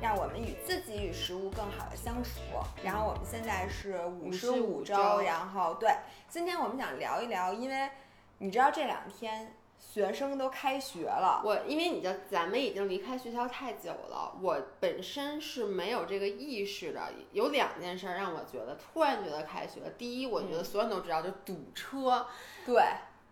让我们与自己与食物更好的相处。然后我们现在是五十55五周然后对，今天我们想聊一聊，因为你知道这两天学生都开学了，我因为你知道，咱们已经离开学校太久了，我本身是没有这个意识的。有两件事儿让我觉得突然觉得开学。第一，我觉得所有人都知道，就堵车。对，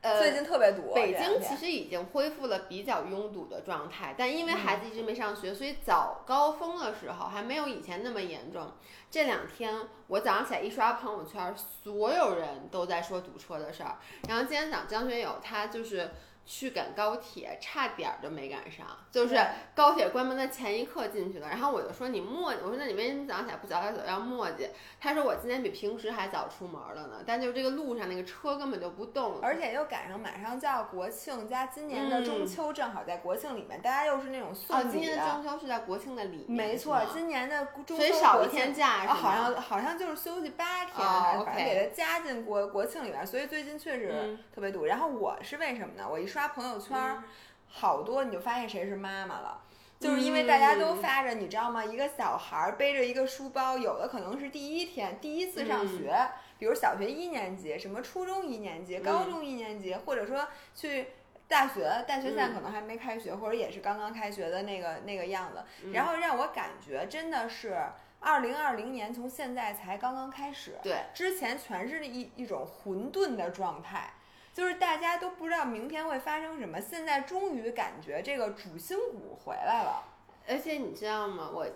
呃，最近特别堵。北京其实已经恢复了比较拥堵的状态，但因为孩嗯子一直没上学，所以早高峰的时候还没有以前那么严重。这两天我早上起来一刷朋友圈，所有人都在说堵车的事儿。然后今天早上张学友他就是去赶高铁，差点儿就没赶上，就是高铁关门的前一刻进去的。然后我就说你磨叽，我说那你为什么早上起来不早点走，要磨叽？他说我今天比平时还早出门了呢，但就是这个路上那个车根本就不动。而且又赶上马上就要国庆，加今年的中秋正好在国庆里面，大家又是那种送哦，今年的中秋是在国庆的里面，没错，今年的中秋所以少一天假好像好像就是休息八天，反正给它加进国国庆里面，所以最近确实嗯特别堵。然后我是为什么呢？我一刷朋友圈好多你就发现谁是妈妈了。就是因为大家都嗯发着，你知道吗？一个小孩儿背着一个书包，有的可能是第一天第一次嗯上学，比如小学一年级，什么初中一年级、高中一年级，或者说去大学，大学现在嗯可能还没开学，或者也是刚刚开学的那个那个样子。嗯然后让我感觉真的是二零二零年从现在才刚刚开始，对，之前全是一一种混沌的状态。就是大家都不知道明天会发生什么，现在终于感觉这个主心骨回来了。而且你知道吗？我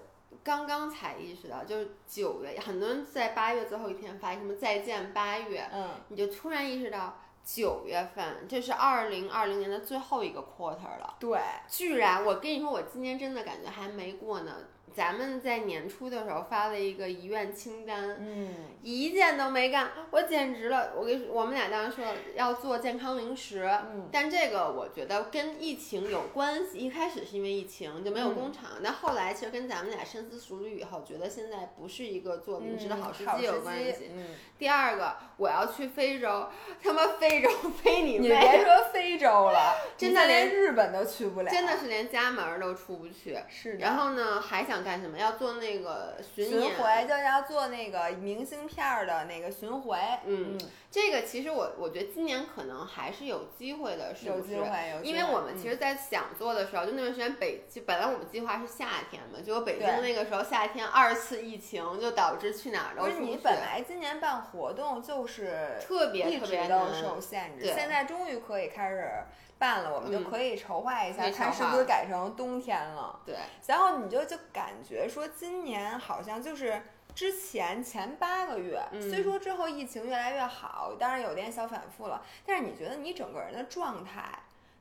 刚刚才意识到，就是九月，很多人在八月最后一天发什么再见八月，嗯，你就突然意识到九月份这是二零二零年的最后一个 quarter 了。对，居然，我跟你说，我今年真的感觉还没过呢。咱们在年初的时候发了一个遗愿清单，嗯，一件都没干，我简直了！我跟，我们俩当时说要做健康零食，嗯但这个我觉得跟疫情有关系。一开始是因为疫情就没有工厂，但后来其实跟咱们俩深思熟虑以后，觉得现在不是一个做零食的好时机有关系。嗯，第二个，我要去非洲，他妈非洲 非你你！别说非洲了，真的连连日本都去不了，真的是连家门儿都出不去。是的。然后呢，还想干什么？要做那个巡巡演。回就要做那个明信片儿的那个巡回，嗯，这个其实我我觉得今年可能还是有机会的，是不是？有机会，有机会。因为我们其嗯实，在想做的时候，就那段时间北，就本来我们计划是夏天嘛，结果北京那个时候夏天二次疫情，就导致去哪儿都不是你本来今年办活动就是特别特别的受限制，现在终于可以开始办了，我们就嗯可以筹划一下，嗯看是不是改成冬天了。对，然后你就就感觉说，今年好像就是之前前八个月，嗯虽说之后疫情越来越好，当然有点小反复了，但是你觉得你整个人的状态，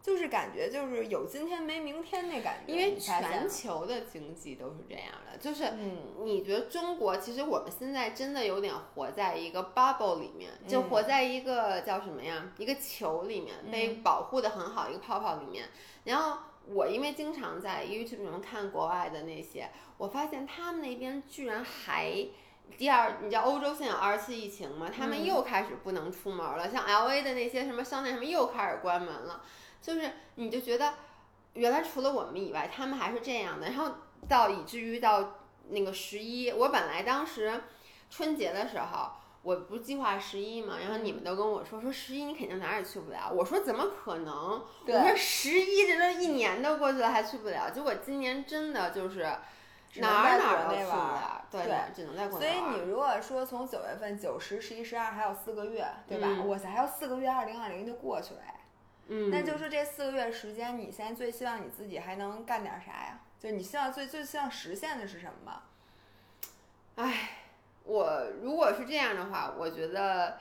就是感觉就是有今天没明天那感觉，因为全球的经济都是这样的，就是嗯你觉得中国其实我们现在真的有点活在一个 bubble 里面，就嗯活在一个叫什么呀？一个球里面被保护的很好，一个泡泡里面。然后我因为经常在 YouTube 上看国外的那些，我发现他们那边居然还。第二，你知道欧洲现在有二次疫情嘛？他们嗯又开始不能出门了，像 LA 的那些什么商店什么又开始关门了，就是你就觉得原来除了我们以外，他们还是这样的。然后到以至于到那个十一，我本来当时春节的时候，我不是计划十一嘛，然后你们都跟我说说十一你肯定哪儿也去不了，我说怎么可能？我说十一这都一年都过去了还去不了，结果今年真的就是哪儿哪儿都去不了，对对只能在国所以你如果说从九月份、九十、十一、十二还有四个月，对吧？嗯哇塞，还有四个月，二零二零就过去了哎。嗯，那就是这四个月时间，你现在最希望你自己还能干点啥呀？就是你希望最最希望实现的是什么？唉，我如果是这样的话，我觉得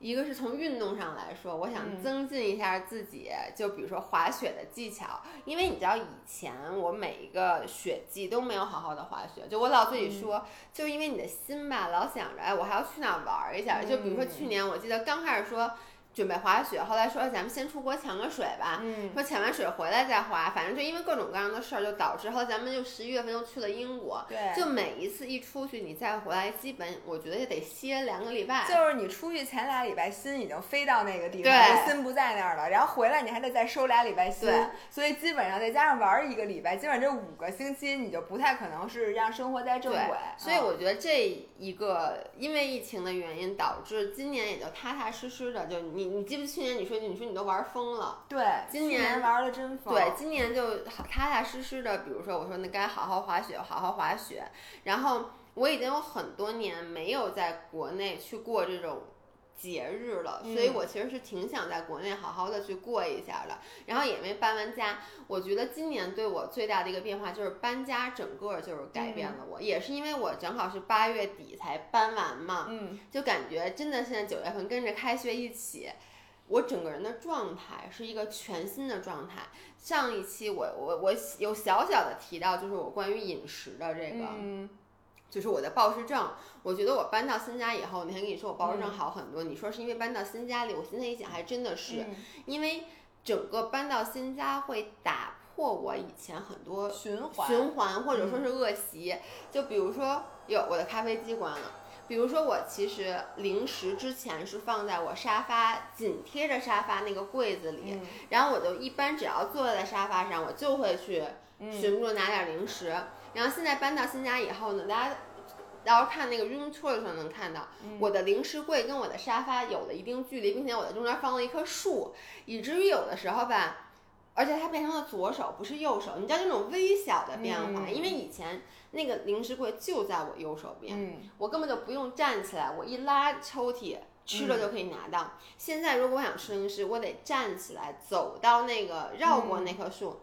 一个是从运动上来说，我想嗯增进一下自己，就比如说滑雪的技巧，因为你知道以前我每一个雪季都没有好好的滑雪，就我老自己嗯说，就因为你的心吧，老想着哎，我还要去哪儿玩儿一下，就比如说嗯去年我记得刚开始说。准备滑雪，后来说咱们先出国潜个水吧，嗯，说潜完水回来再滑，反正就因为各种各样的事儿，就导致后来咱们就十一月份又去了英国。对，就每一次一出去，你再回来，基本我觉得也得歇两个礼拜。就是你出去前俩礼拜心已经飞到那个地方，对心不在那儿了，然后回来你还得再收俩礼拜心，所以基本上再加上玩儿一个礼拜，基本上这五个星期你就不太可能是让生活在正轨。所以嗯我觉得这一个因为疫情的原因，导致今年也就踏踏实实的，就你你记不记得去年你说你说你都玩疯了。对，今年玩的真疯。对，今年就踏踏实实的，比如说我说那该好好滑雪，好好滑雪。然后我已经有很多年没有在国内去过这种节日了，所以嗯我其实是挺想在国内好好的去过一下的。然后也没搬完家，我觉得今年对我最大的一个变化就是搬家，整个就是改变了我，也是因为我正好是八月底才搬完嘛，嗯，就感觉真的现在九月份跟着开学一起，我整个人的状态是一个全新的状态。上一期我我我有小小的提到，就是我关于饮食的这个，嗯，就是我的暴食症。我觉得我搬到新家以后，那天跟你说我暴食症嗯好很多，你说是因为搬到新家里，我现在一想还真的是，嗯因为整个搬到新家会打破我以前很多循环，循环或者说是恶习。就比如说，有我的咖啡机关了。比如说，我其实零食之前是放在我沙发紧贴着沙发那个柜子里，嗯然后我就一般只要坐在沙发上，我就会去嗯寻不住拿点零食。然后现在搬到新家以后呢，大家到时候看那个 room tour 的时候能看到，嗯我的零食柜跟我的沙发有了一定距离，并且我在中间放了一棵树，以至于有的时候吧。而且它变成了左手，不是右手，你知道这种微小的变化，嗯因为以前那个零食柜就在我右手边，嗯，我根本就不用站起来，我一拉抽屉吃了就可以拿到。现在如果我想吃零食，我得站起来走到那个绕过那棵树，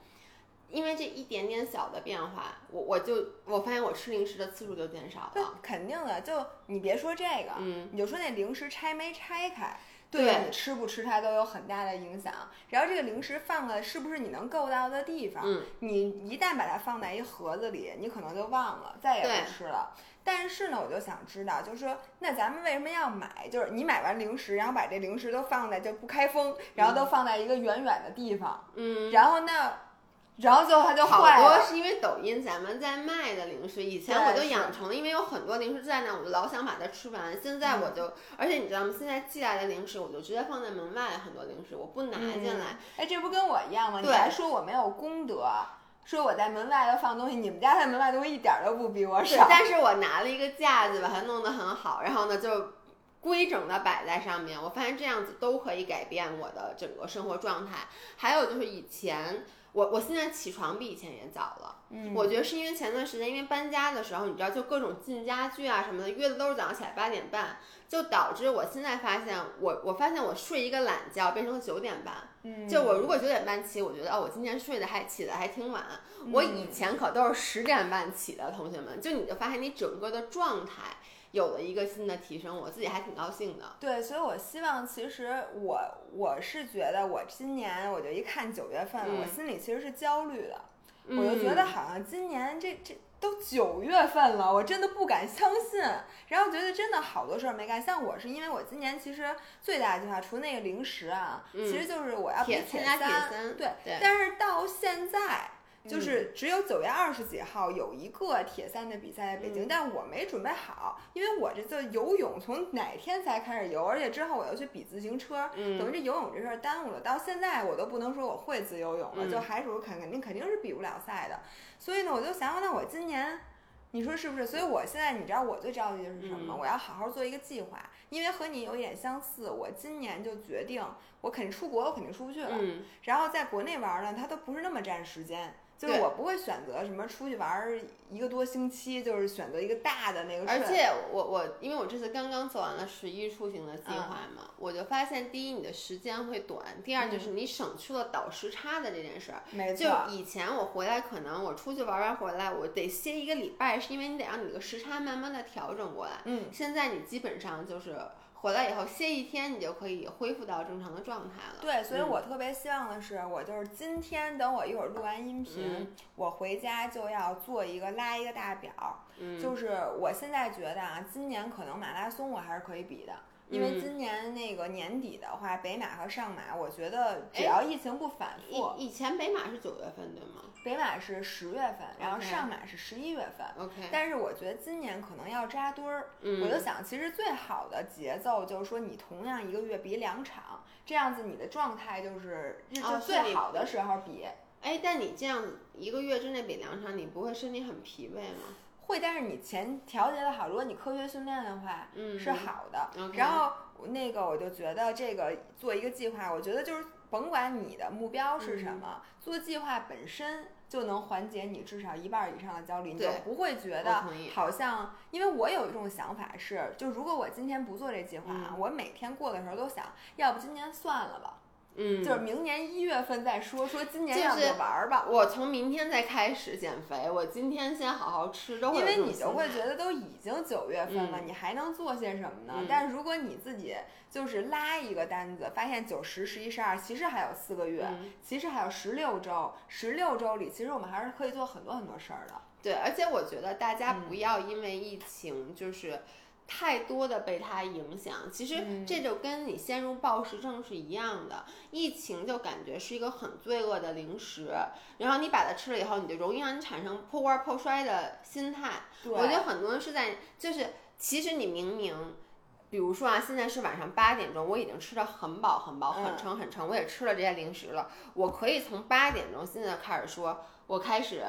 因为这一点点小的变化，我我就我发现我吃零食的次数就减少了。，肯定的。就你别说这个，嗯，你就说那零食拆没拆开。对对你吃不吃它都有很大的影响。然后这个零食放的是不是你能够到的地方？嗯，你一旦把它放在一盒子里，你可能就忘了，再也不吃了。但是呢，我就想知道，就是说，那咱们为什么要买？就是你买完零食，然后把这零食都放在就不开封，然后都放在一个远远的地方，嗯，然后那，然后最后它就好坏了。多是因为抖音咱们在卖的零食，以前我就养成了，因为有很多零食在那，我就老想把它吃完。现在嗯我就，而且你知道吗？现在寄来的零食，我就直接放在门外，很多零食我不拿进来。哎，这不跟我一样吗？你还说我没有功德，说我在门外头放东西，你们家在门外东西一点儿都不比我，少。但是我拿了一个架子，把它弄得很好，然后呢就规整的摆在上面。我发现这样子都可以改变我的整个生活状态。还有就是以前我我现在起床比以前也早了，嗯我觉得是因为前段时间因为搬家的时候，你知道就各种进家具啊什么的，约的都是早上起来八点半，就导致我现在发现我我发现我睡一个懒觉变成了九点半。嗯就我如果九点半起，我觉得哦，我今天睡得还起得还挺晚。我以前可都是十点半起的，同学们，就你就发现你整个的状态有了一个新的提升，我自己还挺高兴的。对，所以我希望，其实我我是觉得，我今年我就一看九月份了，我嗯心里其实是焦虑的，嗯我就觉得好像今年这这都九月份了，我真的不敢相信，然后觉得真的好多事儿没干。像我是因为我今年其实最大的计划，除那个零食啊，嗯其实就是我要比铁铁铁三，三对，对但是到现在。就嗯是只有九月二十几号有一个铁三的比赛在北京，嗯但我没准备好，因为我这次游泳从哪天才开始游，而且之后我又去比自行车，嗯等于这游泳这事儿耽误了。到现在我都不能说我会自由泳了，嗯就海水肯肯定肯定是比不了赛的。所以呢，我就想想，那我今年。你说是不是？所以我现在，你知道我最着急的是什么我要好好做一个计划，因为和你有一点相似。我今年就决定，我肯定出国，我肯定出不去了。嗯，然后在国内玩呢，它都不是那么占时间，就是我不会选择什么出去玩儿一个多星期，就是选择一个大的那个。而且我我因为我这次刚刚做完了十一出行的计划嗯嘛，我就发现第一你的时间会短，第二就是你省去了倒时差的这件事儿。就没错，就以前我回来，可能我出去玩完回来，我得歇一个礼拜，是因为你得让你的时差慢慢的调整过来。嗯，现在你基本上就是回来以后歇一天，你就可以恢复到正常的状态了。对，所以嗯我特别希望的是，我就是今天等我一会儿录完音频，嗯我回家就要做一个拉一个大表，嗯，就是我现在觉得啊，今年可能马拉松我还是可以比的。因为嗯今年那个年底的话，北马和上马，我觉得只哎要疫情不反复，以以前北马是九月份对吗北马是十月份，然后上马是十一月份。？OK，但是我觉得今年可能要扎堆儿，嗯，我就想，其实最好的节奏就是说，你同样一个月比两场，这样子你的状态就是日最好的时候比。哎，但你这样子一个月之内比两场，你不会身体很疲惫吗？会，但是你前调节的好，如果你科学训练的话，嗯，是好的。然后那个我就觉得这个做一个计划，我觉得就是甭管你的目标是什么，做计划本身就能缓解你至少一半儿以上的焦虑，你就不会觉得好像，因为我有一种想法是，就如果我今天不做这计划啊，嗯我每天过的时候都想，要不今年算了吧，嗯，就是明年一月份再说，说今年就要不是玩儿吧。我从明天再开始减肥，我今天先好好吃，都因为你就会觉得都已经九月份了，嗯你还能做些什么呢？嗯但是如果你自己就是拉一个单子，发现九十、十一、十二，其实还有四个月，嗯其实还有十六周，十六周里，其实我们还是可以做很多很多事儿的。对，而且我觉得大家嗯不要因为疫情就是太多的被它影响，其实嗯这就跟你陷入暴食症是一样的。疫情就感觉是一个很罪恶的零食，然后你把它吃了以后，你就容易让你产生破罐破摔的心态。对，我觉得很多人是在就是，其实你明明。比如说啊，现在是晚上八点钟，我已经吃的很饱很饱，很嗯撑很撑，我也吃了这些零食了。我可以从八点钟现在开始说，我开始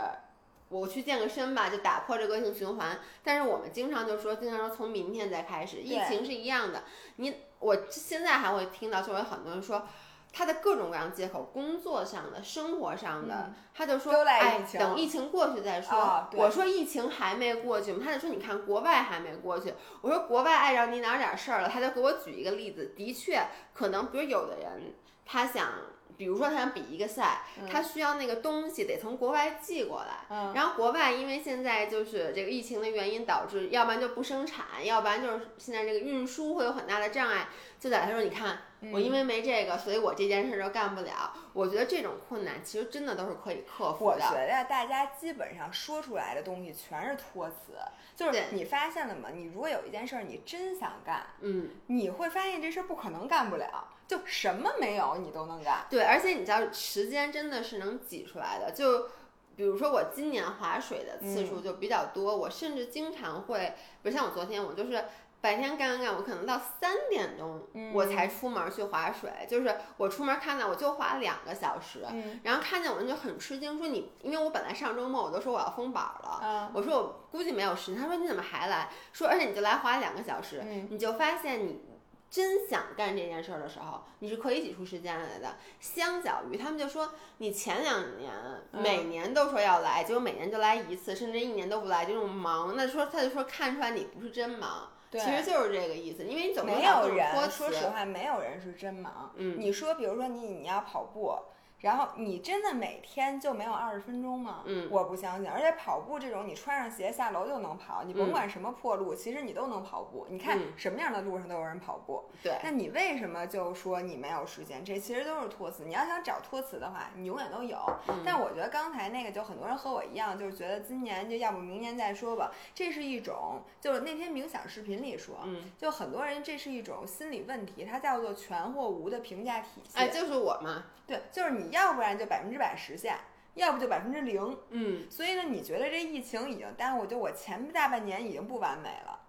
我去健个身吧，就打破这个恶性循环。但是我们经常就说，经常说从明天再开始，疫情是一样的。你我现在还会听到，就有很多人说。他的各种各样借口，工作上的、生活上的，嗯他就说，哎等疫情过去再说。我说疫情还没过去吗，他就说你看国外还没过去。我说国外碍着你哪儿点儿事儿了，他就给我举一个例子，的确可能，比如有的人他想，比如说他想比一个赛，他需要那个东西得从国外寄过来。嗯，然后国外因为现在就是这个疫情的原因，导致要不然就不生产，要不然就是现在这个运输会有很大的障碍。就在他说，你看我因为没这个，所以我这件事就干不了。我觉得这种困难其实真的都是可以克服的我觉。得大家基本上说出来的东西全是托词，就是你发现了吗？你如果有一件事儿你真想干，嗯，你会发现这事儿不可能干不了，就什么没有你都能干。对，而且你知道时间真的是能挤出来的，就。比如说我今年划水的次数就比较多，我甚至经常会，比如像我昨天，我就是白天干干干，我可能到三点钟我才出门去划水，就是我出门看到我就划两个小时，嗯然后看见我人就很吃惊，说你，因为我本来上周末我都说我要封板了，嗯我说我估计没有时间，他说你怎么还来？说而且你就来划两个小时，嗯你就发现你真想干这件事儿的时候，你是可以挤出时间来的。相较于他们就说你前两年嗯每年都说要来，结果每年就来一次，甚至一年都不来，这种忙，那说他就说看出来你不是真忙，其实就是这个意思，因为你总没找有人，说实话，没有人是真忙。嗯你说，比如说你你要跑步，然后你真的每天就没有二十分钟吗？嗯我不相信。而且跑步这种，你穿上鞋下楼就能跑，你甭嗯管什么破路，其实你都能跑步。你看嗯什么样的路上都有人跑步。对，那你为什么就说你没有时间？这其实都是托词。你要想找托词的话，你永远都有。嗯但我觉得刚才那个，就很多人和我一样，就是觉得今年就要不明年再说吧。这是一种，就是那天冥想视频里说，嗯，就很多人这是一种心理问题，它叫做全或无的评价体系。哎，就是我嘛，对，就是你要不然就百分之百实现，要不就百分之零。嗯，所以呢，你觉得这疫情已经耽误，就我前大半年已经不完美了，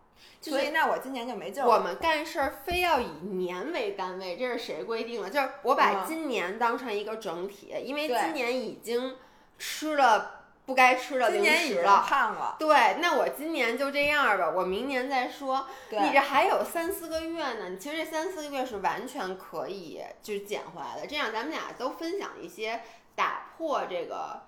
就是所以那我今年就没劲儿。我们干事儿非要以年为单位，这是谁规定的？就是我把嗯今年当成一个整体，因为今年已经吃了不该吃的零食了。胖了，对，那我今年就这样吧，我明年再说。你这还有三四个月呢，其实这三四个月是完全可以就是减回来的。这样咱们俩都分享一些打破这个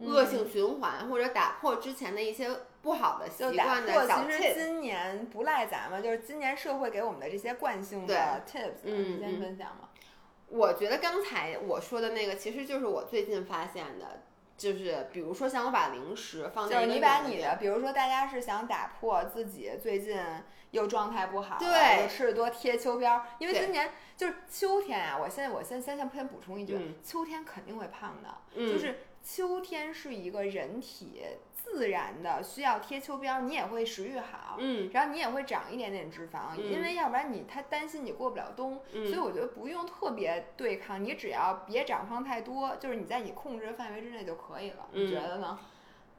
恶性循环，或者打破之前的一些不好的习惯。的小其实。今年不赖咱们，就是今年社会给我们的这些惯性的 tips，嗯你先嗯分享吧？我觉得刚才我说的那个，其实就是我最近发现的，就是比如说像我把零食放在就是在你把你的，比如说大家是想打破自己最近又状态不好了，对又吃的多贴秋膘，因为今年就是秋天啊，我现在我先先先先补充一句，嗯秋天肯定会胖的，嗯就是秋天是一个人体自然的需要贴秋膘，你也会食欲好，嗯然后你也会长一点点脂肪，嗯因为要不然你他担心你过不了冬，所以嗯我觉得不用特别对抗，你只要别长胖太多，就是你在你控制范围之内就可以了，你觉嗯得呢？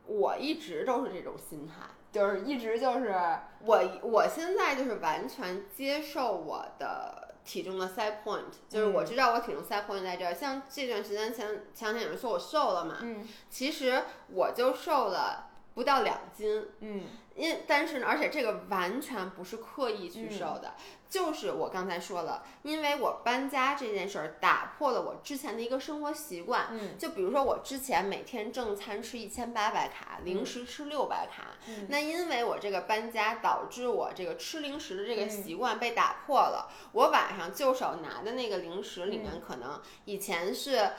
我一直都是这种心态。就是一直就是我我现在就是完全接受我的体重的 set point，就是我嗯知道我体重 set point 在这儿。像这段时间前前两天有人说我瘦了嘛，嗯其实我就瘦了不到两斤，嗯因但是呢，而且这个完全不是刻意去瘦嗯的，就是我刚才说了，因为我搬家这件事儿打破了我之前的一个生活习惯。嗯就比如说，我之前每天正餐吃一千八百卡，零食吃六百卡，嗯那因为我这个搬家导致我这个吃零食的这个嗯习惯被打破了。我晚上就手拿的那个零食里嗯面，可能以前是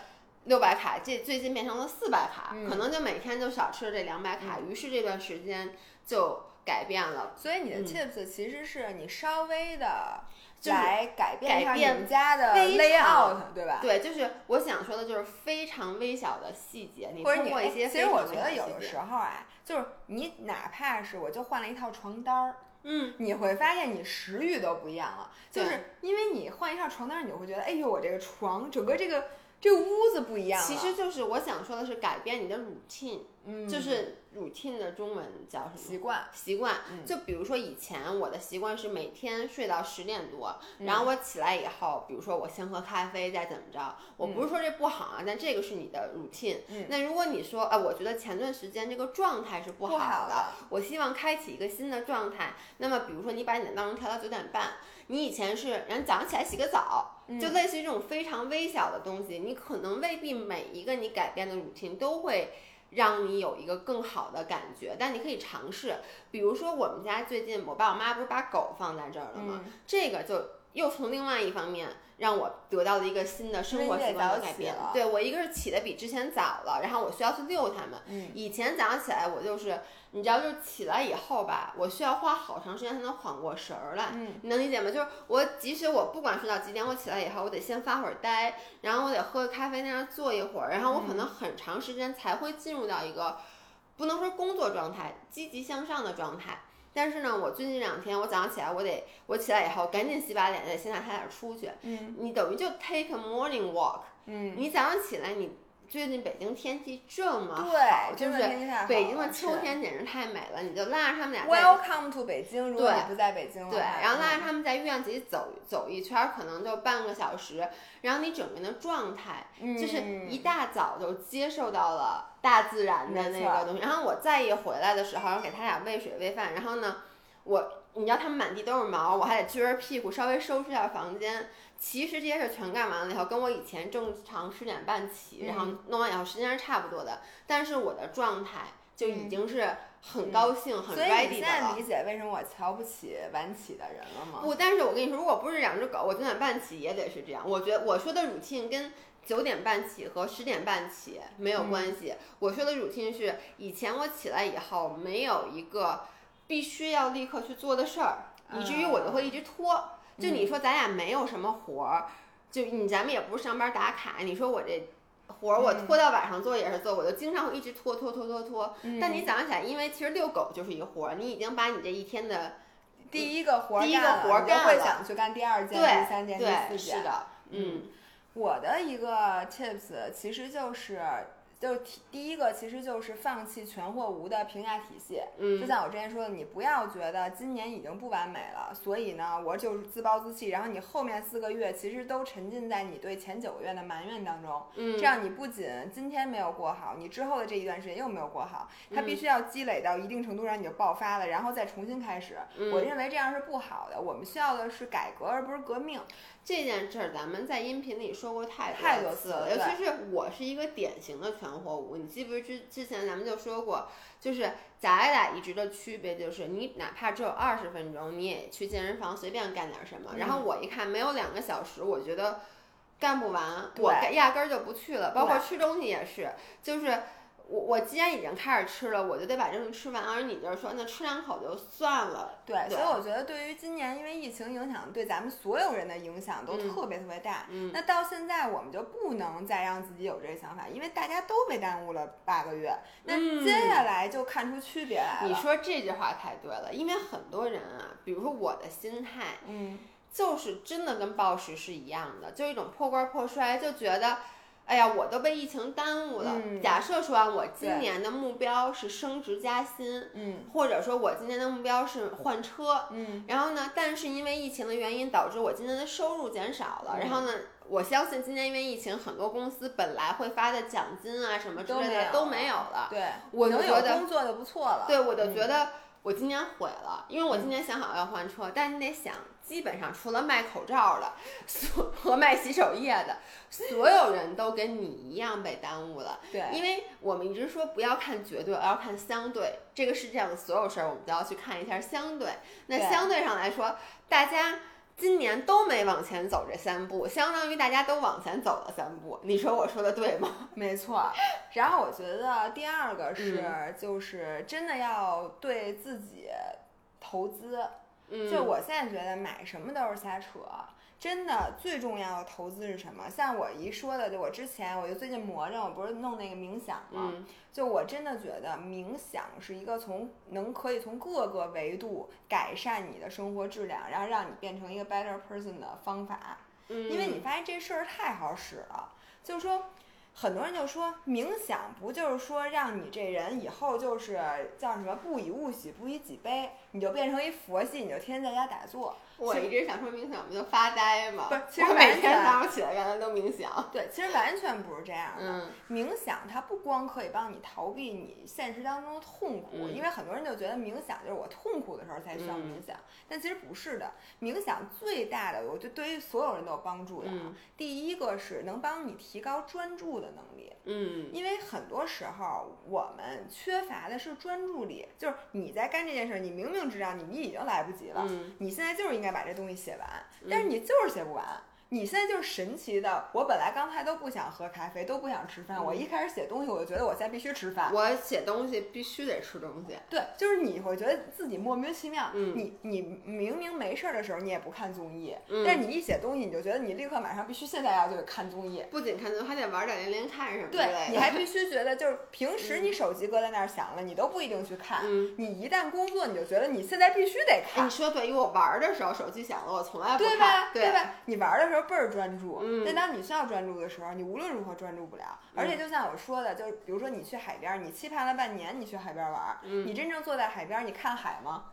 六百卡，这最近变成了四百卡，嗯可能就每天就少吃了这两百卡。于是这段时间就改变了。所以你的嗯 tips 其实是你稍微的就来改变一下你们家的非 layout，对吧？对，就是我想说的，就是非常微小的细节，你或者你哎通过一些其实我觉得有的时候啊，就是你哪怕是我就换了一套床单儿，嗯，你会发现你食欲都不一样了，就是因为你换一套床单儿，你就会觉得，哎呦，我这个床整个这个这个屋子不一样。其实就是我想说的是改变你的 routine，、嗯，就是 routine 的中文叫什么？习惯，习惯，嗯就比如说以前我的习惯是每天睡到十点多，嗯然后我起来以后，比如说我先喝咖啡，再怎么着，我不是说这不好啊，但这个是你的 routine。嗯那如果你说，啊，我觉得前段时间这个状态是不不好的，的我希望开启一个新的状态。那么比如说你把你的闹钟调到九点半，你以前是，然后早上起来洗个澡，嗯就类似于这种非常微小的东西，你可能未必每一个你改变的 routine 都会。让你有一个更好的感觉，但你可以尝试。比如说，我们家最近我爸我妈不是把狗放在这儿了吗？嗯这个就又从另外一方面让我得到了一个新的生活习惯的改变。对我一个是起的比之前早了，然后我需要去遛它们。嗯以前早上起来我就是，你知道，就是起来以后吧，我需要花好长时间才能缓过神儿来。嗯你能理解吗？就是我，即使我不管睡到几点，我起来以后，我得先发会儿呆，然后我得喝个咖啡，在那样坐一会儿，然后我可能很长时间才会进入到一个，不能说工作状态，积极向上的状态。但是呢，我最近两天，我早上起来，我得，我起来以后赶紧洗把脸，得先带他俩出去。嗯你等于就 take a morning walk。嗯，你早上起来，你最近北京天气这么好，对，就是北京的秋。天简直太美了，你就拉着他们俩在 Welcome to 北京，如果对你不在北京的对，然后拉着嗯他们在院子里走走一圈儿，可能就半个小时，然后你整个人的状态就是一嗯大早就接受到了大自然的那个东西。然后我再一回来的时候，然后给他俩喂水喂饭，然后呢，我你知道他们满地都是毛，我还得撅着屁股稍微收拾一下房间。其实这些事全干完了以后，跟我以前正常十点半起，然后嗯弄完以后时间是差不多的，但是我的状态就已嗯经是很高兴、很 ready 的现在。理解为什么我瞧不起晚起的人了吗？不，但是我跟你说，如果不是养只狗，我九点半起也得是这样。我觉得我说的 routine 跟九点半起和十点半起没有关系。我说的 routine 是以前我起来以后没有一个必须要立刻去做的事儿，以至于我就会一直拖。就你说咱俩没有什么活儿，就你咱们也不是上班打卡，你说我这。活儿我拖到晚上做也是做，我就经常会一直拖拖拖拖拖。但你早上起来，因为其实遛狗就是一个活儿，你已经把你这一天的第一个活儿第一个干了活儿你就会想去干第二件、对第三件、第对四件。是的，嗯我的一个 tips 其实就是，就第第一个其实就是放弃全或无的评价体系。就嗯像我之前说的，你不要觉得今年已经不完美了，所以呢，我就是自暴自弃。然后你后面四个月其实都沉浸在你对前九个月的埋怨当中，嗯，这样你不仅今天没有过好，你之后的这一段时间又没有过好，它嗯必须要积累到一定程度上你就爆发了，然后再重新开始。嗯我认为这样是不好的，我们需要的是改革，而不是革命。这件事儿咱们在音频里说过太太多多次了，尤其是我是一个典型的全活物。你记不记之之前咱们就说过，就是咱俩一直的区别就是，你哪怕只有二十分钟，你也去健身房随便干点什么。然后嗯我一看没有两个小时，我觉得干不完，我压根儿就不去了。包括吃东西也是，就是。我我既然已经开始吃了，我就得把这东西吃完。而你就是说，那吃两口就算了。对，所以我觉得对于今年因为疫情影响，对咱们所有人的影响都特别特别大。嗯那到现在我们就不能再让自己有这个想法，因为大家都被耽误了八个月。那嗯接下来就看出区别来了。你说这句话太对了，因为很多人啊，比如说我的心态，嗯，就是真的跟暴食是一样的，就一种破罐破摔，就觉得，哎呀，我都被疫情耽误了。嗯假设说啊，我今年的目标是升职加薪，嗯或者说我今年的目标是换车，嗯然后呢，但是因为疫情的原因，导致我今年的收入减少了。嗯然后呢，我相信今年因为疫情，很多公司本来会发的奖金啊什么之类的都都没有了。对，我能有工作就不错了。对，我就嗯觉得我今年毁了，因为我今年想好要换车，但是你得想，基本上除了卖口罩的，所和卖洗手液的，所有人都跟你一样被耽误了。对，因为我们一直说不要看绝对，而要看相对。这个世界上的所有事儿，我们都要去看一下相对。那相对上来说，大家今年都没往前走这三步，相当于大家都往前走了三步。你说我说的对吗？没错，然后我觉得第二个是，嗯就是真的要对自己投资。嗯，就我现在觉得买什么都是瞎扯，真的最重要的投资是什么？像我一说的，就我之前我就最近魔怔，我不是弄那个冥想吗？嗯就我真的觉得冥想是一个从能可以从各个维度改善你的生活质量，然后让你变成一个 better person 的方法。嗯，因为你发现这事儿太好使了，就是说，很多人就说冥想不就是说让你这人以后就是叫什么不以物喜，不以己悲，你就变成一佛系，你就天天在家打坐。我一直想说冥想不就发呆吗？不是其实我每天早上起来原来都冥想。对，其实完全不是这样的。嗯冥想它不光可以帮你逃避你现实当中的痛苦，嗯因为很多人就觉得冥想就是我痛苦的时候才需要冥想，但其实不是的。冥想最大的，我觉得对于所有人都有帮助的第一个是能帮你提高专注的能力，嗯因为很多时候我们缺乏的是专注力，就是你在干这件事儿，你明明知道你你已经来不及了，嗯你现在就是应该把这东西写完，但是你就是写不完。你现在就是神奇的，我本来刚才都不想喝咖啡，都不想吃饭，我一开始写东西，我就觉得我现在必须吃饭。我写东西必须得吃东西。对，就是你会觉得自己莫名其妙。嗯你你明明没事儿的时候，你也不看综艺，嗯但是你一写东西，你就觉得你立刻马上必须现在要就得看综艺。不仅看综艺，还得玩点连连看什么之对，类的。你还必须觉得就是平时你手机搁在那儿响了，你都不一定去看。嗯你一旦工作，你就觉得你现在必须得哎，看你。说对，因为我玩的时候手机响了，我从来不对看。吧？对吧？你玩的时候倍儿专注，嗯但当你需要专注的时候，你无论如何专注不了。而且就像我说的，就是比如说你去海边儿，你期盼了半年，你去海边玩你真正坐在海边儿，你看海吗？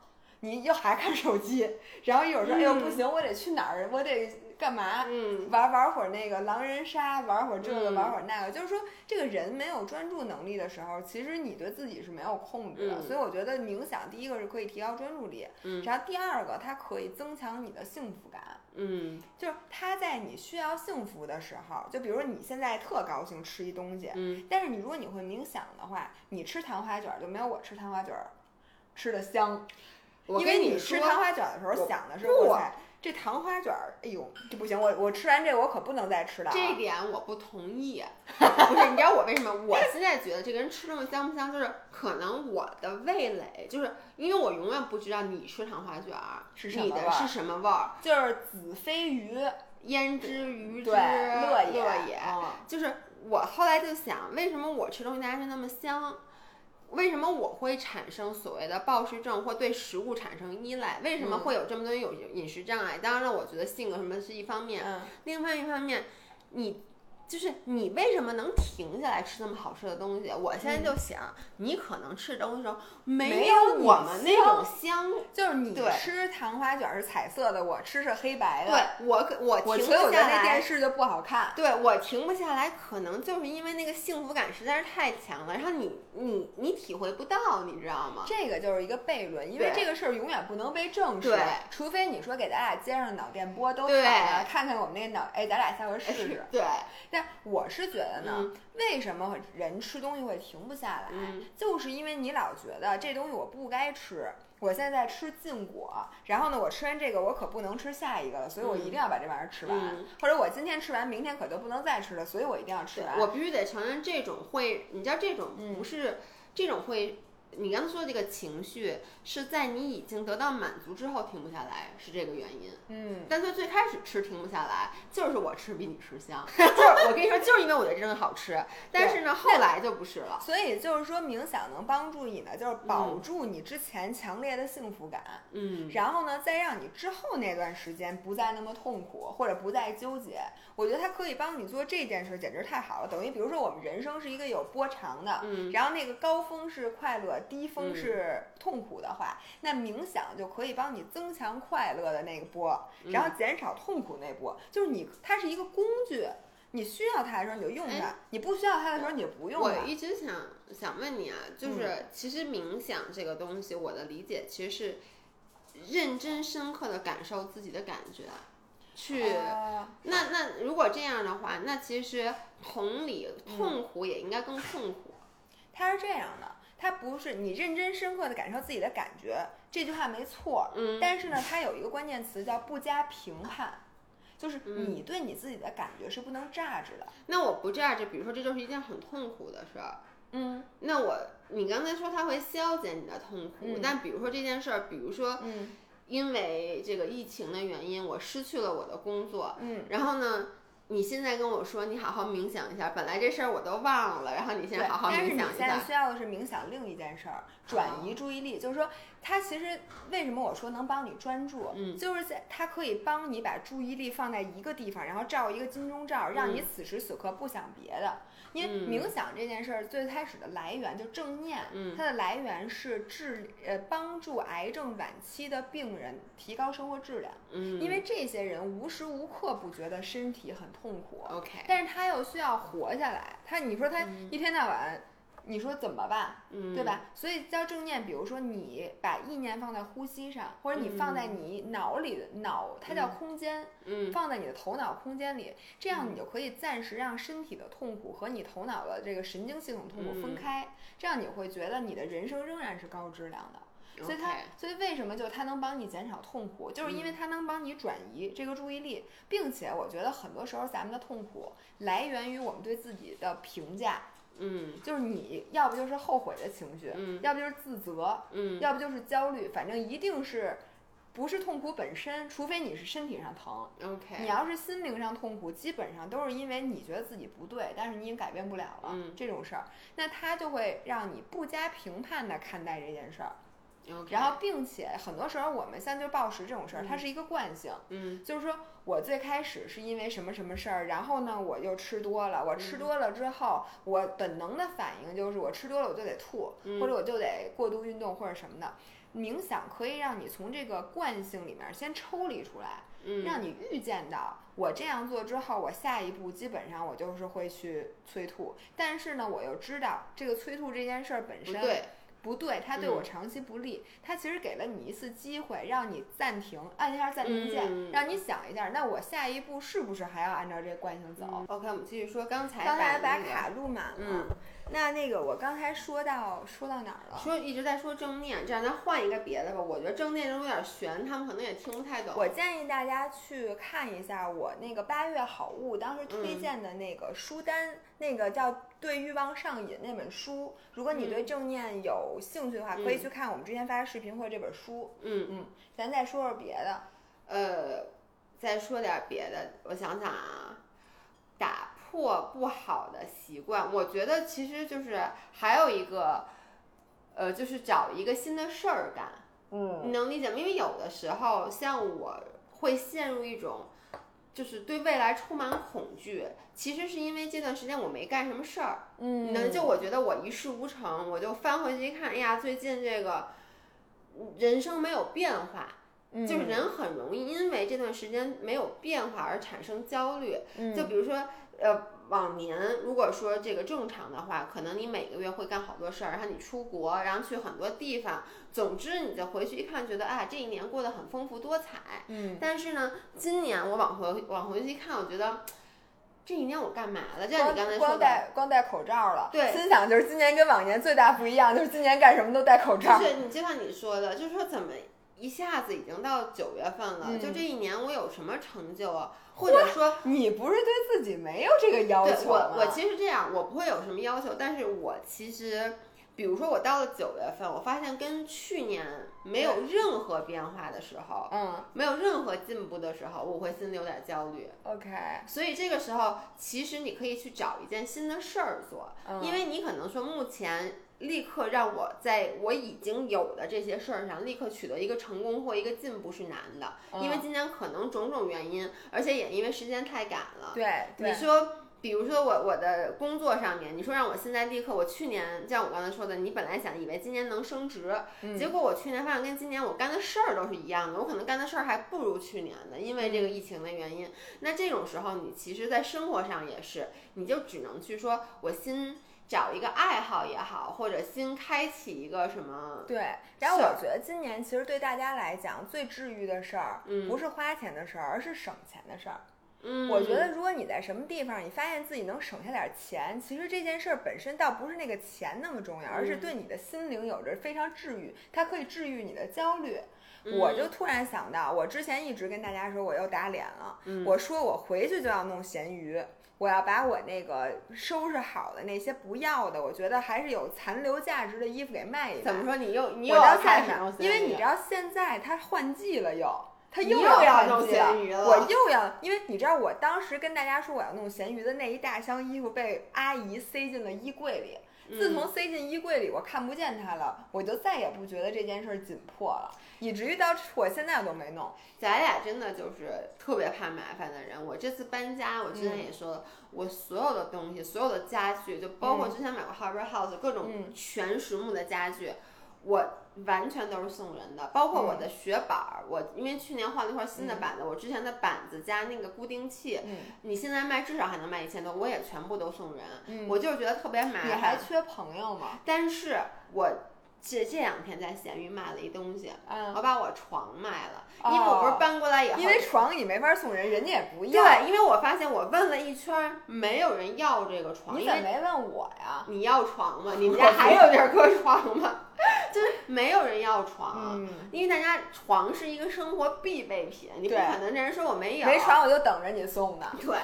你又还看手机，然后一会儿说，哎呦不行，我得去哪儿？我得干嘛？嗯玩玩会儿那个狼人杀，玩会儿这个，嗯玩会儿那个，就是说，这个人没有专注能力的时候，其实你对自己是没有控制的。嗯所以我觉得冥想，第一个是可以提高专注力，嗯然后第二个它可以增强你的幸福感。嗯就是他在你需要幸福的时候，就比如说你现在特高兴吃一东西，嗯但是你如果你会冥想的话，你吃糖花卷儿就没有我吃糖花卷儿吃的香。我因为你吃糖花卷儿的时候想的是，不哇塞，这糖花卷儿，哎呦，这不行，我我吃完这个我可不能再吃了啊。这点我不同意，不是？你知道我为什么？我现在觉得这个人吃东西香不香，就是可能我的味蕾，就是因为我永远不知道你吃糖花卷儿是什么味儿你的是什么味儿，就是子非鱼，焉知、鱼汁、对，乐乐也，嗯就是我后来就想，为什么我吃东西大家是那么香？为什么我会产生所谓的暴食症或对食物产生依赖？为什么嗯会有这么多人有饮食障碍？当然了，我觉得性格什么是一方面，嗯，另外一方面，你就是你为什么能停下来吃那么好吃的东西？我现在就想，你可能吃东西的时候没有我们那种香。就是你吃糖花卷儿是彩色的，我吃是黑白的。对我可，我我停不下所以我觉得那电来。视就不好看。对我停不下来，可能就是因为那个幸福感实在是太强了，然后你你你体会不到，你知道吗？这个就是一个悖论，因为这个事儿永远不能被证实对，除非你说给咱俩接上脑电波都好了，看看我们那个脑，哎，咱俩下回试试。对，但我是觉得呢，嗯为什么人吃东西会停不下来？嗯就是因为你老觉得这东西我不该吃，我现在在吃禁果，然后呢，我吃完这个我可不能吃下一个了，所以我一定要把这玩意儿吃完，嗯或者我今天吃完，明天可就不能再吃了，所以我一定要吃完。我必须得承认，这种会，你知道这种嗯不是、这种会，你刚才说的这个情绪是在你已经得到满足之后停不下来，是这个原因。嗯，但是最开始吃停不下来，就是我吃比你吃香，就是我跟你说，就是因为我觉得这东西好吃。但是呢，后来就不是了。所以就是说冥想能帮助你呢，就是保住你之前强烈的幸福感，嗯然后呢，再让你之后那段时间不再那么痛苦，或者不再纠结。我觉得它可以帮你做这件事，简直太好了。等于比如说我们人生是一个有波长的，嗯然后那个高峰是快乐，低峰嗯是痛苦的话，那冥想就可以帮你增强快乐的那个波，然后减少痛苦那波。就是你，它是一个工具，你需要它的时候你就用它，你不需要它的时候你就不用我。一直想想问你啊，就是其实冥想这个东西，我的理解其实是认真深刻的感受自己的感觉，去。呃那那如果这样的话，那其实同理，痛苦也应该更痛苦。它是这样的，它不是你认真深刻的感受自己的感觉，这句话没错。嗯但是呢，它有一个关键词叫不加评判，就是嗯你对你自己的感觉是不能榨汁的。那我不这样，就比如说这就是一件很痛苦的事儿，嗯那我你刚才说它会消减你的痛苦，嗯但比如说这件事儿，比如说嗯因为这个疫情的原因，我失去了我的工作，嗯，然后呢，你现在跟我说你好好冥想一下，本来这事儿我都忘了，然后你现在对好好冥想一下，但是现在需要的是冥想另一件事儿，转移注意力。就是说，它其实为什么我说能帮你专注，嗯就是在它可以帮你把注意力放在一个地方，然后照一个金钟罩，让你嗯此时此刻不想别的。因为嗯。冥想这件事儿最开始的来源就正念，嗯。它的来源是治呃帮助癌症晚期的病人提高生活质量，嗯，因为这些人无时无刻不觉得身体很痛苦，OK，但是他又需要活下来，他你说他一天到晚，你说怎么办？嗯，对？吧？所以叫正念，比如说你把意念放在呼吸上，或者你放在你脑里的脑，它叫空间，嗯放在你的头脑空间里，这样你就可以暂时让身体的痛苦和你头脑的这个神经系统痛苦分嗯开，这样你会觉得你的人生仍然是高质量的。所以它所以为什么就它能帮你减少痛苦，就是因为它能帮你转移这个注意力，并且我觉得很多时候咱们的痛苦来源于我们对自己的评价，嗯。就是你要不就是后悔的情绪，嗯。要不就是自责，嗯。要不就是焦虑，反正一定是不是痛苦本身，除非你是身体上疼。你，OK，你要是心灵上痛苦，基本上都是因为你觉得自己不对，但是你也改变不了了、嗯。这种事儿，那他就会让你不加评判的看待这件事儿。然后，并且很多时候我们像就暴食这种事儿，它是一个惯性，嗯。就是说我最开始是因为什么什么事儿，然后呢我又吃多了，我嗯。吃多了之后，我本能的反应就是我吃多了我就得吐，嗯。或者我就得过度运动或者什么的。冥想可以让你从这个惯性里面先抽离出来，嗯，让你预见到我这样做之后，我下一步基本上我就是会去催吐，但是呢，我又知道这个催吐这件事儿本身不对，它对嗯我长期不利。它其实给了你一次机会，让你暂停，按一下暂停键，嗯让你想一下，那我下一步是不是还要按照这个惯性走？OK，我们继续说刚才刚才把卡录满了。嗯那那个我刚才说到说到哪儿了？说一直在说正念，这样咱换一个别的吧。我觉得正念有点悬，他们可能也听不太懂。我建议大家去看一下我那个八月好物当时推嗯荐的那个书单，那个叫《对欲望上瘾》那本书。如果你对正念有兴趣的话，可以嗯去看我们之前发的视频或者这本书。嗯嗯，咱再说说别的。呃，再说点别的，我想想啊，打破不好的习惯，我觉得其实就是还有一个，呃，就是找一个新的事儿干。嗯你能理解吗？因为有的时候，像我会陷入一种，就是对未来充满恐惧。其实是因为这段时间我没干什么事儿，嗯能就我觉得我一事无成，我就翻回去一看，哎呀，最近这个人生没有变化，嗯就是人很容易因为这段时间没有变化而产生焦虑。嗯就比如说，呃，往年如果说这个正常的话，可能你每个月会干好多事儿，然后你出国，然后去很多地方，总之你就回去一看，觉得啊，这一年过得很丰富多彩。嗯但是呢，今年我往回往回去一看，我觉得这一年我干嘛了？就像你刚才说的，戴光戴口罩了。对心想就是今年跟往年最大不一样，就是今年干什么都戴口罩。就是你就像你说的，就是说怎么一下子已经到九月份了，嗯就这一年我有什么成就啊？或者说，你不是对自己没有这个要求我？我其实这样，我不会有什么要求，但是我其实。比如说，我到了九月份，我发现跟去年没有任何变化的时候，嗯没有任何进步的时候，我会心里有点焦虑。，OK，所以这个时候，其实你可以去找一件新的事儿做，嗯因为你可能说目前立刻让我在我已经有的这些事儿上立刻取得一个成功或一个进步是难的，因为嗯今年可能种种原因，而且也因为时间太赶了。对对，你说，比如说我我的工作上面，你说让我现在立刻，我去年像我刚才说的，你本来想以为今年能升职，嗯结果我去年发现跟今年我干的事儿都是一样的，我可能干的事儿还不如去年的，因为这个疫情的原因。那这种时候，你其实，在生活上也是，你就只能去说，我新找一个爱好也好，或者新开启一个什么，对，然后我觉得今年其实对大家来讲最治愈的事儿，嗯不是花钱的事儿，而是省钱的事儿。嗯，我觉得如果你在什么地方，你发现自己能省下点钱，其实这件事儿本身倒不是那个钱那么重要，而是嗯对你的心灵有着非常治愈，它可以治愈你的焦虑。嗯我就突然想到，我之前一直跟大家说我又打脸了，嗯我说我回去就要弄咸鱼。我要把我那个收拾好的那些不要的，我觉得还是有残留价值的衣服给卖一卖。怎么说？你又你我又要到现在开始弄，因为你知道现在它换季了又，它你又又要弄咸鱼了我又要，因为你知道我当时跟大家说我要弄咸鱼的那一大箱衣服被阿姨塞进了衣柜里。自嗯从塞进衣柜里，我看不见它了，我就再也不觉得这件事儿紧迫了，以至于到我现在都没弄。咱俩真的就是特别怕麻烦的人。我这次搬家，我之前嗯也说了，我所有的东西，所有的家具，就包括之前买过 Harbor House 各种嗯全实木的家具，我完全都是送人的。包括我嗯的雪板儿，我因为去年换了一块新的板子，我之前的板子加那个固定器，嗯，你现在卖至少还能卖一千多，我也全部都送人。嗯我就是觉得特别麻烦你还。缺朋友吗？但是我这这两天在闲鱼卖了一东西，嗯，我把我床卖了，哦因为我不是搬过来以后，因为床你没法送人，人家也不要。对，因为我发现我问了一圈儿，没有人要这个床，你怎么没问我呀？你要床吗？你们 家还有地儿搁床吗？就是没有人要床，嗯，因为大家床是一个生活必备品，你不可能这人说我没有。没床我就等着你送呢。对，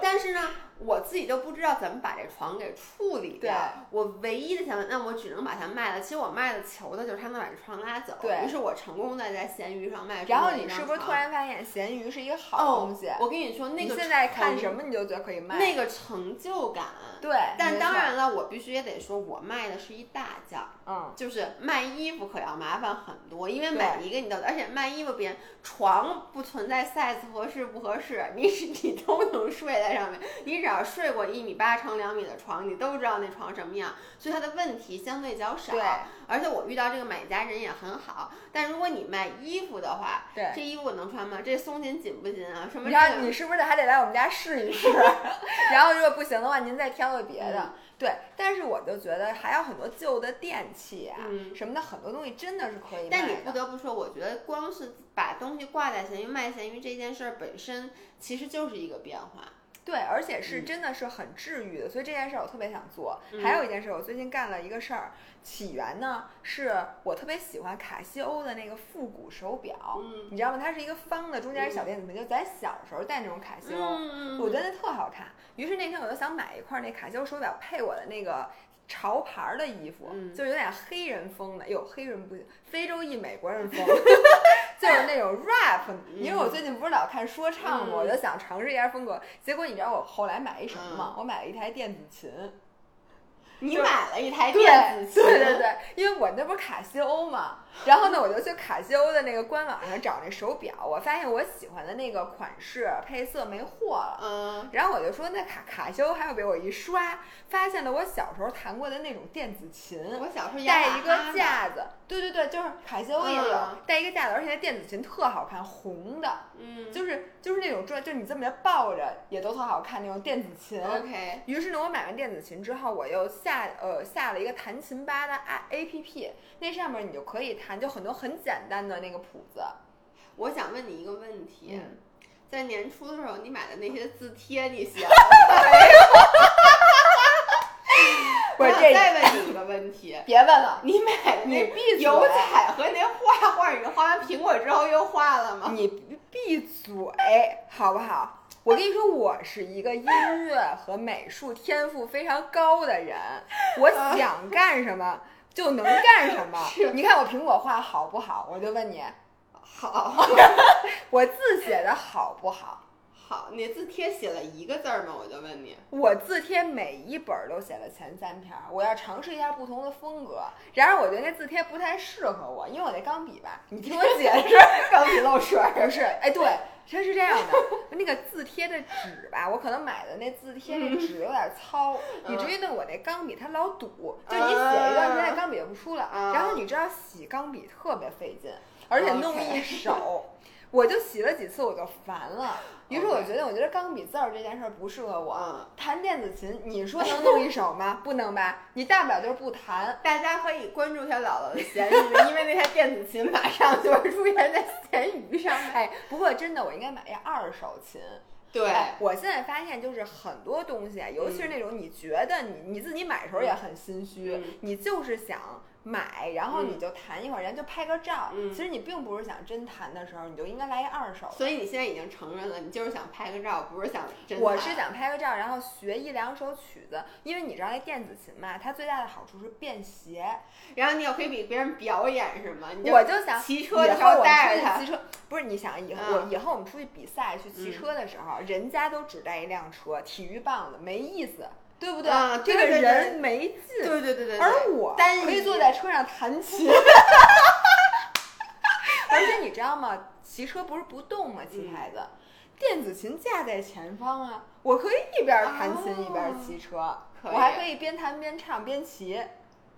但是呢，我自己就不知道怎么把这床给处理掉。我唯一的想法，那我只能把它卖了。其实我卖的求的就是他能把这床拉走。对于是我成功的在闲鱼上卖出然后你是不是突然发现闲鱼是一个好哦东西？我跟你说，那个你现在看什么你就觉得可以卖？那个成就感。对，但，当然了，我必须也得说，我卖的是一大件儿，嗯，就是卖衣服可要麻烦很多，因为每一个你都，而且卖衣服别人床不存在 size 合适不合适，你是你都能睡在上面，你只要睡过一米八乘两米的床，你都知道那床什么样，所以它的问题相对较少。对而且我遇到这个买家人也很好，但如果你卖衣服的话，对。这衣服我能穿吗？这松紧紧不紧啊？什么你这个看，你是不是还得来我们家试一试？然后如果不行的话，您再挑个别的。嗯对，但是我就觉得还有很多旧的电器啊、嗯什么的，很多东西真的是可以卖但你不。得不说，我觉得光是把东西挂在闲鱼卖闲鱼这件事儿本身，其实就是一个变化。对，而且是嗯真的是很治愈的，所以这件事儿我特别想做。嗯还有一件事，我最近干了一个事儿，起源呢是我特别喜欢卡西欧的那个复古手表，嗯你知道吗？它是一个方的，中间是小电子屏，就咱小时候戴那种卡西欧。嗯我觉得那特好看。于是那天我就想买一块那卡西欧手表配我的那个潮牌儿的衣服，嗯就有点黑人风的，哟，黑人不行，非洲裔美国人风，就是那种 rap。因为我最近不是老看说唱嘛，嗯我就想尝试一下风格。结果你知道我后来买一什么嗯吗？我买了一台电子琴。你买了一台电子琴，对对对，因为我那不是卡西欧嘛，然后呢，我就去卡西欧的那个官网上找那手表，我发现我喜欢的那个款式配色没货了。嗯，然后我就说那卡卡西欧，还有给我一刷，发现了我小时候弹过的那种电子琴，我小时候带一个架子，对对对，就是卡西欧也有、嗯带一个架子，而且那电子琴特好看，红的，嗯，就是就是那种转，就你这么着抱着也都特好看那种电子琴。OK，于是呢，我买完电子琴之后，我又下呃下了一个弹琴吧的 A A P P，那上面你就可以弹，就很多很简单的那个谱子。我想问你一个问题，嗯在年初的时候你买的那些字帖，你写了 不是再问你一个问题，别问了，你买那闭嘴油彩和那画画，你画完苹果之后又画了吗？你闭嘴好不好？我跟你说，我是一个音乐和美术天赋非常高的人，我想干什么就能干什么。你看我苹果画好不好？我就问你，好，我字写的好不好？好，你字帖写了一个字儿吗？我就问你。我字帖每一本儿都写了前三篇儿，我要尝试一下不同的风格。然而，我觉得那字帖不太适合我，因为我那钢笔吧，你听我解释，钢笔漏水儿不是，哎，对，它是这样的，那个字贴的纸吧，我可能买的那字贴那纸有点糙，以至于呢，我那钢笔它老堵，就你写一段时间，钢笔就不出了。啊然后你知道洗钢笔特别费劲，而且弄一手。我就洗了几次，我就烦了。于是我觉得，我觉得钢笔字儿这件事儿不适合我。嗯弹电子琴，你说 能弄一手吗？不能吧？你大不了就是不弹。大家可以关注一下姥姥的闲鱼，因为那台电子琴马上就会出现在闲鱼上面。哎，不过真的，我应该买一二手琴。对，哎，我现在发现就是很多东西啊，尤其是那种你觉得你你自己买的时候也很心虚，嗯你就是想买，然后你就弹一会儿，人家就拍个照。嗯其实你并不是想真弹的时候，你就应该来一二手。所以你现在已经承认了，你就是想拍个照，不是想真弹我是想拍个照，然后学一两首曲子，因为你知道那电子琴嘛，它最大的好处是便携。然后你又可以给别人表演是吗？你就我就想骑车的时候带着它骑车，不是你想以后、嗯我以后我们出去比赛去骑车的时候，人家都只带一辆车，体育棒子没意思，对不对？啊这个人没劲。对对对对对，而我单可以一坐在车上弹琴。而且你知道吗？骑车不是不动吗？骑孩子，电子琴架在前方啊，我可以一边弹琴一边骑车，我还可以边弹边唱边骑。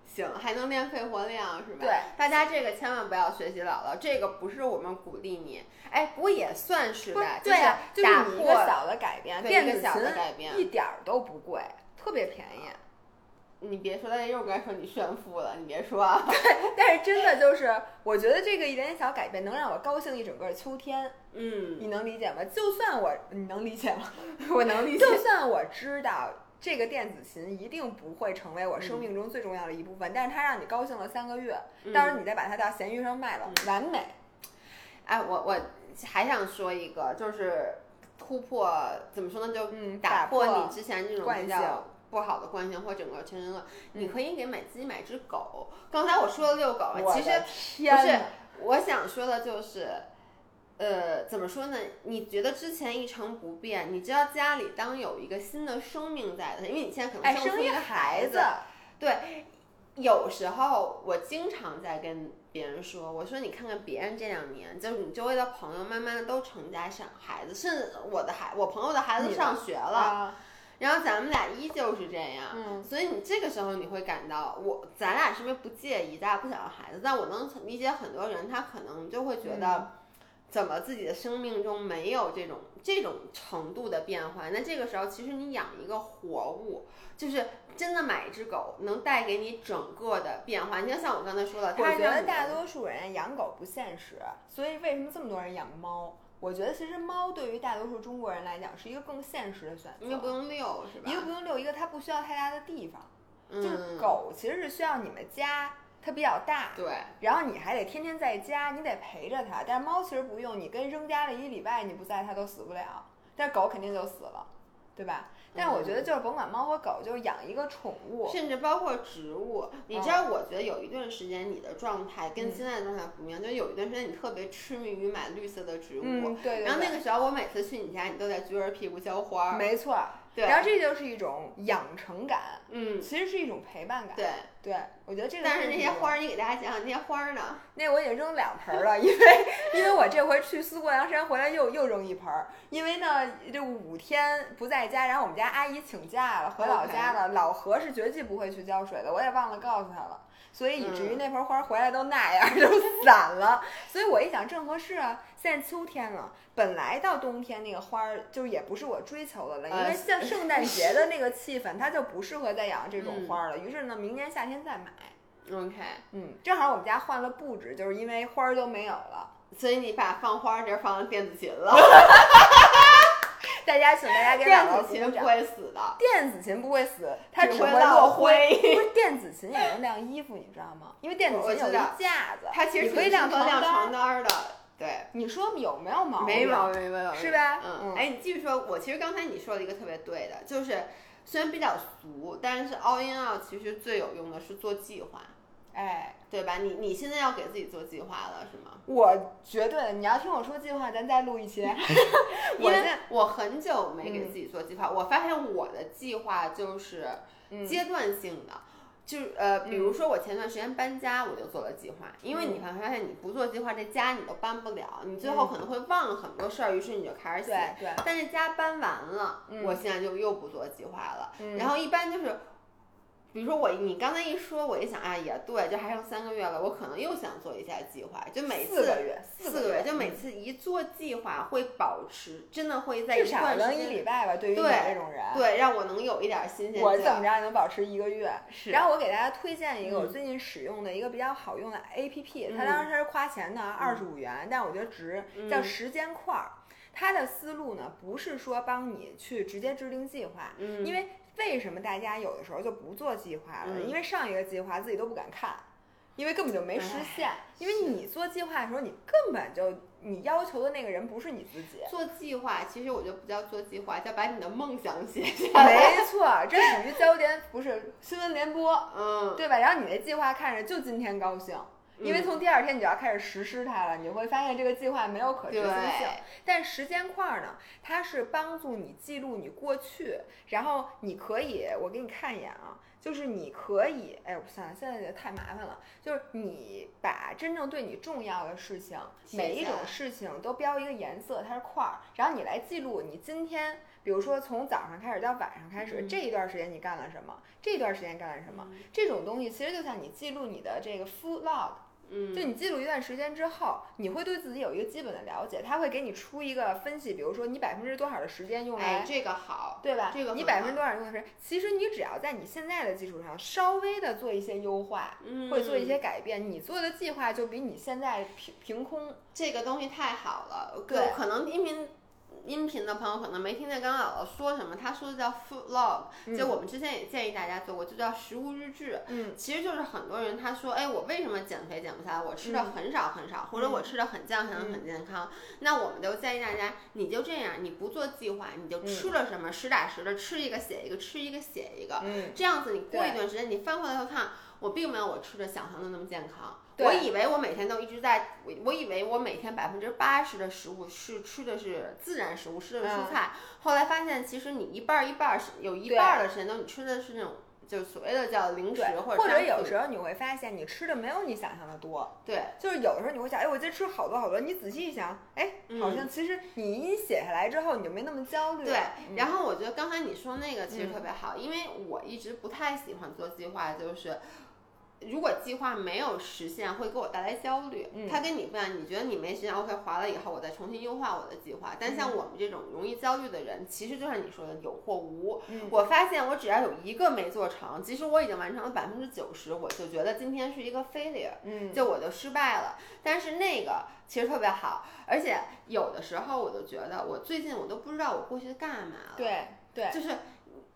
行，还能练肺活量是吧？对，大家这个千万不要学习姥姥，这个不是我们鼓励你，哎，不过也算是不是的，对呀、就就是你一打破个小的改变，对电子琴改变一点儿都不贵，特别便宜。你别说，大家又该说你炫富了，你别说 啊，但是真的就是，我觉得这个一点点小改变能让我高兴一整个秋天，嗯，你能理解吗？就算我，你能理解吗？我能理解，就算我知道这个电子琴一定不会成为我嗯生命中最重要的一部分，但是它让你高兴了三个月，嗯到时候你再把它到闲鱼上卖了，完美。哎，我我还想说一个，就是突破怎么说呢？就嗯打打破破你之前这种惯性不好的惯性或整个全人乐。你可以给买自己买只狗。刚才我说了遛狗，我其实不是我想说的就是。呃，怎么说呢？你觉得之前一成不变，你知道家里当有一个新的生命在的，因为你现在可能哎，生出一个孩子，对，有时候我经常在跟别人说，我说你看看别人这两年，就是你周围的朋友慢慢的都成家生孩子，甚至我的孩，我朋友的孩子你上学了，啊，然后咱们俩依旧是这样。嗯，所以你这个时候你会感到，我咱俩是不是不介意，咱俩不想要孩子？但我能理解很多人，他可能就会觉嗯得，怎么自己的生命中没有这种这种程度的变化？那这个时候，其实你养一个活物，就是真的买一只狗，能带给你整个的变化。你就，像我刚才说的，我它是让你觉得大多数人养狗不现实，所以为什么这么多人养猫？我觉得其实猫对于大多数中国人来讲是一个更现实的选择，因为不用遛，是吧？一个不用遛，一个它不需要太大的地方。就是嗯，狗其实是需要你们家，它比较大，对，然后你还得天天在家，你得陪着它。但是猫其实不用，你跟扔家里一礼拜，你不在它都死不了，但是狗肯定就死了，对吧？但我觉得就是甭管猫和狗，就是养一个宠物，甚至包括植物，你知道，我觉得有一段时间你的状态跟嗯现在的状态不一样，就有一段时间你特别痴迷于买绿色的植物。嗯，对对然后那，个时候，我每次去你家，你都在撅着屁股浇花儿。没错。对，然后这就是一种养成感，嗯，其实是一种陪伴感。对。对，我觉得这个。但是那些花，儿，你给大家讲讲那些花儿呢？那我已经扔两盆儿了，因为因为我这回去思过梁山回来又又扔一盆儿，因为呢这五天不在家，然后我们家阿姨请假了，回老家了。老何是绝技不会去浇水的，我也忘了告诉他了。所以以至于嗯那盆花回来都那样，都散了。所以我一想正合适啊，现在秋天了，本来到冬天那个花儿就也不是我追求的了，因为呃像圣诞节的那个气氛，它就不适合再养这种嗯花儿了。于是呢，明年夏天再买。OK，嗯，正好我们家换了布置，就是因为花儿都没有了。所以你把放花地儿放在电子琴了，大家请大家给电子琴不。会死的，电子琴不会死，它只会落落灰不是 电子琴也能晾衣服，你知道吗？因为电子琴有架子，它其实你可以晾床单儿。的，对。你说有没有毛病？没毛病，没毛病，是吧嗯，嗯哎，你继续说，我其实刚才你说了一个特别对的，就是虽然比较俗，但是 all in all 其实最有用的是做计划，哎，对吧？你你现在要给自己做计划了是吗？我绝对，你要听我说计划，咱再录一期。因我我很久没给自己做计划，我发现我的计划就是嗯阶段性的。就是呃，比如说我前段时间搬家，我就做了计划，因为你会发现你不做计划，这家你都搬不了，你最后可能会忘了很多事儿，于是你就开始写。对对，但是家搬完了，嗯我现在就又不做计划了。嗯然后一般就是，比如说我你刚才一说，我一想，啊，也对，就还剩三个月了，我可能又想做一下计划，就每次四个月，四个月，就每嗯次一做计划会保持，真的会在至一少能一礼拜吧。对于你这种人，对，让我能有一点新鲜。我怎么着也能保持一个月。是，然后我给大家推荐一个我嗯最近使用的一个比较好用的 APP，、它嗯当时是花钱的，二十五元，但我觉得值，叫嗯时间块儿。它的思路呢，不是说帮你去直接制定计划，嗯，因为为什么大家有的时候就不做计划了？嗯因为上一个计划自己都不敢看，因为根本就没实现。因为你做计划的时候，你根本就你要求的那个人不是你自己。做计划，其实我就不叫做计划，叫把你的梦想写下来。没错，这属于焦点，不是新闻联播。嗯，对吧？然后你那计划看着就今天高兴，因为嗯从第二天你就要开始实施它了，你会发现这个计划没有可行性。但时间块儿呢，它是帮助你记录你过去，然后你可以，我给你看一眼啊，就是你可以，哎，我算了，现在也太麻烦了，就是你把真正对你重要的事情，每一种事情都标一个颜色，它是块儿，然后你来记录你今天。比如说，从早上开始到晚上开始，嗯这一段时间你干了什么？这一段时间干了什么？这种东西其实就像你记录你的这个 food log，嗯，就你记录一段时间之后，你会对自己有一个基本的了解，他会给你出一个分析，比如说你百分之多少的时间用来，哎，这个好，对吧？这个你百分之多少用的是，其实你只要在你现在的基础上稍微的做一些优化，嗯，或者做一些改变，你做的计划就比你现在凭凭空，这个东西太好了，对可能音频。音频的朋友可能没听见刚刚姥姥说什么，她说的叫 food log，、嗯就我们之前也建议大家做过，就叫食物日志。嗯其实就是很多人他说，哎，我为什么减肥减不下来？我吃的嗯很少很少，或者我吃的很健康嗯很健康。那我们就建议大家，你就这样，你不做计划，你就嗯吃了什么，实打实的吃一个写一个，吃一个写一个。嗯，这样子，你过一段时间，你翻回来后看，我并没有我吃的想象的那么健康。对我以为我每天都一直在，我我以为我每天百分之八十的食物是吃的是自然食物，吃的是蔬嗯菜。后来发现，其实你一半儿一半儿是有一半儿的时间都你吃的是那种，就是所谓的叫零食或者或者有时候你会发现你吃的没有你想象的多，对，就是有的时候你会想，哎，我今天吃好多好多，你仔细一想，哎，好像其实你一写下来之后，你就没那么焦虑了。对，嗯然后我觉得刚才你说那个其实嗯特别好，因为我一直不太喜欢做计划，就是。如果计划没有实现，会给我带来焦虑。嗯它跟你不一样，你觉得你没实现，OK，划了以后我再重新优化我的计划。但嗯像我们这种容易焦虑的人，其实就像你说的有或无。嗯我发现我只要有一个没做成，即使我已经完成了百分之九十，我就觉得今天是一个 failure。嗯，就我就失败了。但是那个其实特别好，而且有的时候我就觉得，我最近我都不知道我过去干嘛了。，对对，就是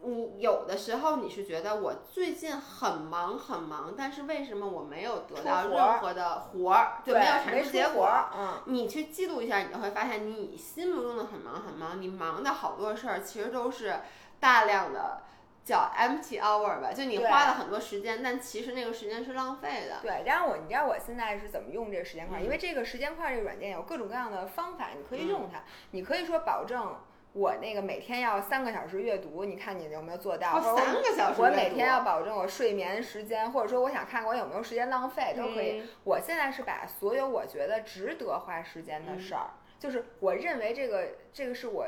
你有的时候你是觉得我最近很忙很忙，但是为什么我没有得到任何的活儿，就对没有产没出结果？儿，嗯，你去记录一下，你就会发现，你心目中的很忙很忙，你忙的好多事儿，其实都是大量的叫 empty hour 吧，就你花了很多时间，但其实那个时间是浪费的。对。然后我，你知道我现在是怎么用这个时间块因为这个时间块儿这个软件有各种各样的方法，你可以用它。你可以说保证我那个每天要三个小时阅读，你看你有没有做到？三个小时我每天要保证我睡眠时间，或者说我想看看我有没有时间浪费，都可以。嗯我现在是把所有我觉得值得花时间的事儿，就是我认为这个这个是我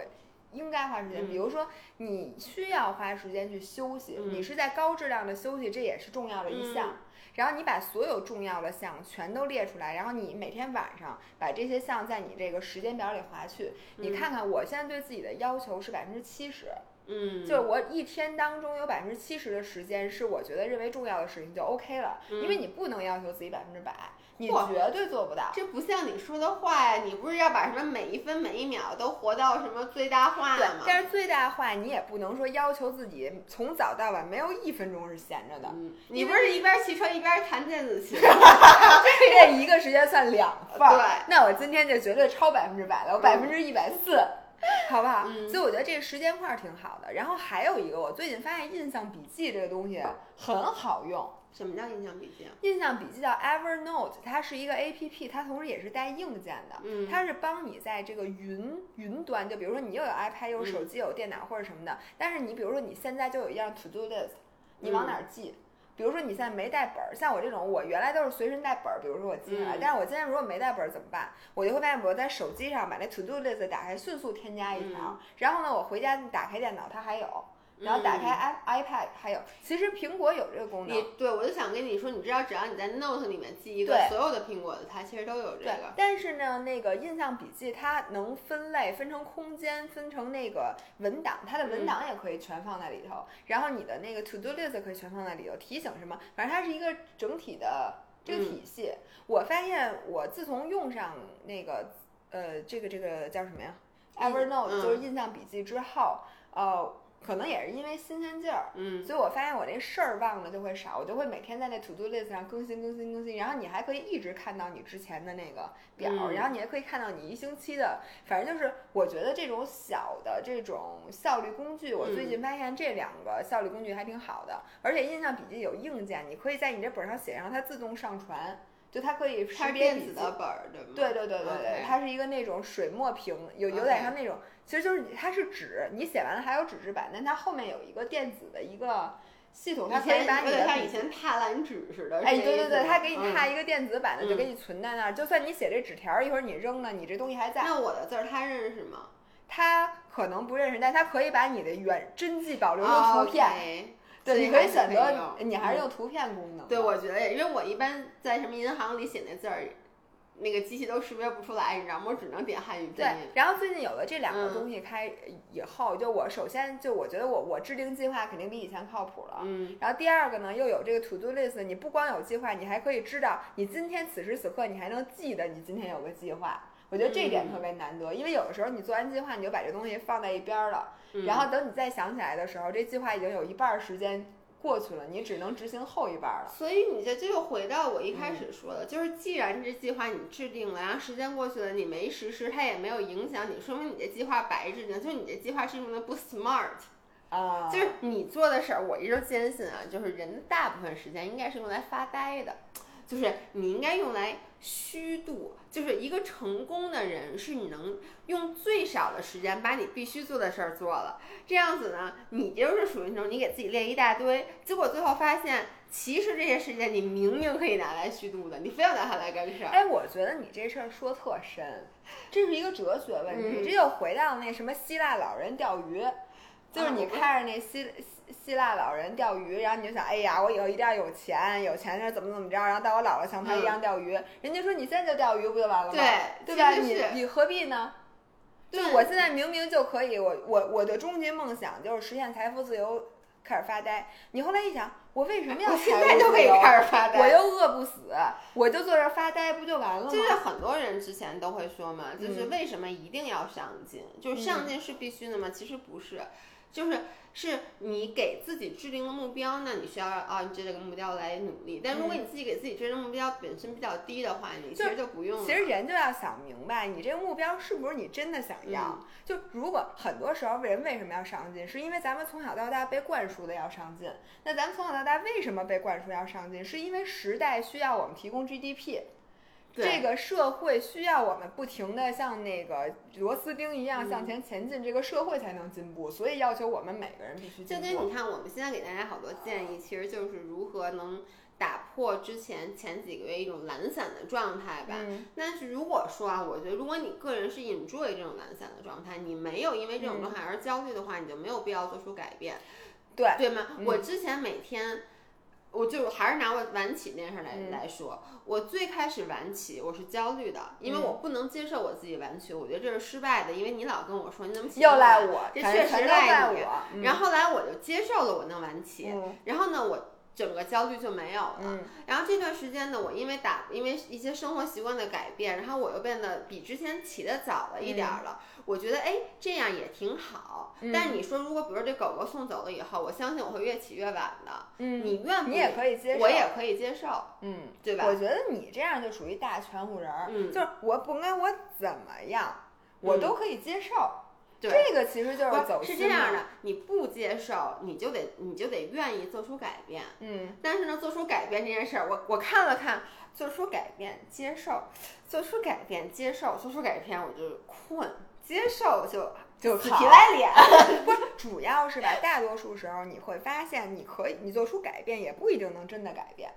应该花时间。嗯比如说，你需要花时间去休息，嗯你是在高质量的休息，这也是重要的一项。然后你把所有重要的项全都列出来，然后你每天晚上把这些项在你这个时间表里划去，你嗯看看我现在对自己的要求是百分之七十，嗯，就是我一天当中有百分之七十的时间是我觉得认为重要的事情就 OK 了，因为你不能要求自己百分之百，你绝对做不到。这不像你说的话呀，你不是要把什么每一分每一秒都活到什么最大化吗？，但是最大化你也不能说要求自己从早到晚没有一分钟是闲着的，嗯，你不是一边骑车一边弹电子琴？这一个时间算两份儿。对，那我今天就绝对超百分之百了，我百分之一百四，好不好？嗯所以我觉得这个时间块儿挺好的。然后还有一个，我最近发现印象笔记这个东西很好用。什么叫印象笔记啊？印象笔记叫 Evernote，它是一个 A P P，它同时也是带硬件的。嗯它是帮你在这个云云端，就比如说你又有 iPad，又有手机，有电脑或者什么的。但是你比如说你现在就有一样 To Do List，你往哪儿记？比如说你现在没带本儿，像我这种，我原来都是随身带本儿，比如说我记下来。嗯但是我今天如果没带本儿怎么办？我就会发现我在手机上把那 To Do List 打开，迅速添加一条。嗯然后呢，我回家打开电脑，它还有。然后打开 i iPad 还有，其实苹果有这个功能。你对我就想跟你说，你知道，只要你在 Note 里面记一个对所有的苹果的，它其实都有这个，。但是呢，那个印象笔记它能分类，分成空间，分成那个文档，它的文档也可以全放在里头。然后你的那个 to do list 可以全放在里头，提醒什么，反正它是一个整体的这个体系。我发现我自从用上那个呃这个这个叫什么呀嗯，Evernote、嗯就是印象笔记之后，呃。可能也是因为新鲜劲儿，嗯，所以我发现我这事儿忘了就会少，我就会每天在那 to do list 上更新更新更新，然后你还可以一直看到你之前的那个表，嗯然后你还可以看到你一星期的，反正就是我觉得这种小的这种效率工具，我最近发现这两个效率工具还挺好的，而且印象笔记有硬件，你可以在你这本上写上，它自动上传，就它可以识它是电子别笔记的本儿，对吗？对对对对对它是一个那种水墨屏，有有点像那种其实就是它是纸，你写完了还有纸质版，但它后面有一个电子的一个系统，它可以把你的笔以前踏蓝纸似的。哎，对对对，它给你嗯踏一个电子版的，就嗯给你存在那儿。就算你写这纸条儿，一会儿你扔了，你这东西还在。那我的字儿他认识吗？它可能不认识，但它可以把你的原真迹保留哦成图片。对，你可以选择你还是嗯用图片功能。对，我觉得也，因为我一般在什么银行里写那字儿，那个机器都识别不出来，你知道吗？我只能点汉语拼对。，然后最近有了这两个嗯东西开以后，就我首先就我觉得我我制定计划肯定比以前靠谱了。嗯，然后第二个呢，又有这个 to do list，你不光有计划，你还可以知道你今天此时此刻你还能记得你今天有个计划。我觉得这一点嗯特别难得，因为有的时候你做完计划，你就把这东西放在一边儿了，嗯然后等你再想起来的时候，这计划已经有一半儿时间过去了，你只能执行后一半儿了。所以你这这就回到我一开嗯始说的，就是既然这计划你制定了，然后时间过去了，你没实施，它也没有影响你，说明你这计划白制定，就是你这计划是用的不 smart。啊，就是你做的事儿，我一直坚信啊，就是人的大部分时间应该是用来发呆的，就是你应该用来虚度。就是一个成功的人，是你能用最少的时间把你必须做的事儿做了。这样子呢，你就是属于那种你给自己列一大堆，结果最后发现，其实这些时间你明明可以拿来虚度的，你非要拿它来干事儿。哎，我觉得你这事儿说特深，这是一个哲学问题，嗯这又回到那什么希腊老人钓鱼，就是你看着那希希希腊老人钓鱼，然后你就想，哎呀，我以后一定要有钱，有钱了怎么怎么着，然后到我姥姥像他一样钓鱼。人家说你现在就钓鱼不就完了吗？对对吧？你你何必呢？就我现在明明就可以，我我我的终极梦想就是实现财富自由，开始发呆。你后来一想，我为什么要我现在就可以开始发呆。我又饿不死，我就坐这儿发呆，不就完了吗？就是很多人之前都会说嘛，就是嗯为什么一定要上进？就是上进是必须的吗？其实不是，就是是你给自己制定了目标，那你需要啊，你这个目标来努力。但如果你自己给自己制定目标本身比较低的话，你其实就不用了。其实人就要想明白，你这个目标是不是你真的想要？嗯就如果很多时候人为什么要上进，是因为咱们从小到大被灌输的要上进。那咱们从小到大为什么被灌输要上进？是因为时代需要我们提供 GDP。对这个社会需要我们不停的像那个螺丝钉一样嗯向前前进，这个社会才能进步，所以要求我们每个人必须就进步。跟你看，我们现在给大家好多建议，其实就是如何能打破之前前几个月一种懒散的状态吧。嗯但是如果说啊，我觉得如果你个人是 enjoy 这种懒散的状态，你没有因为这种状态而焦虑的话，你就没有必要做出改变，对，对吗？嗯我之前每天。我就还是拿我晚起那件事儿来、嗯来说，我最开始晚起我是焦虑的，因为嗯我不能接受我自己晚起，我觉得这是失败的，因为你老跟我说你怎么起又赖我，这确实赖我。嗯然后后来我就接受了我能晚起，嗯然后呢，我整个焦虑就没有了。嗯然后这段时间呢，我因为打，因为一些生活习惯的改变，然后我又变得比之前起得早了一点儿了。我觉得哎，这样也挺好。嗯但你说，如果比如说这狗狗送走了以后，我相信我会越起越晚的。嗯，你愿不你也可以接受，我也可以接受，嗯，对吧？我觉得你这样就属于大全乎人儿，嗯就是我不管我怎么样，我嗯都可以接受。对这个其实就是走是，这样的，你不接受，你就得你就得愿意做出改变。嗯但是呢，做出改变这件事儿，我我看了看，做出改变，接受，做出改变，接受，做出改变，我就困，接受就就好皮赖脸。不是，主要是吧，大多数时候你会发现，你可以，你做出改变也不一定能真的改变。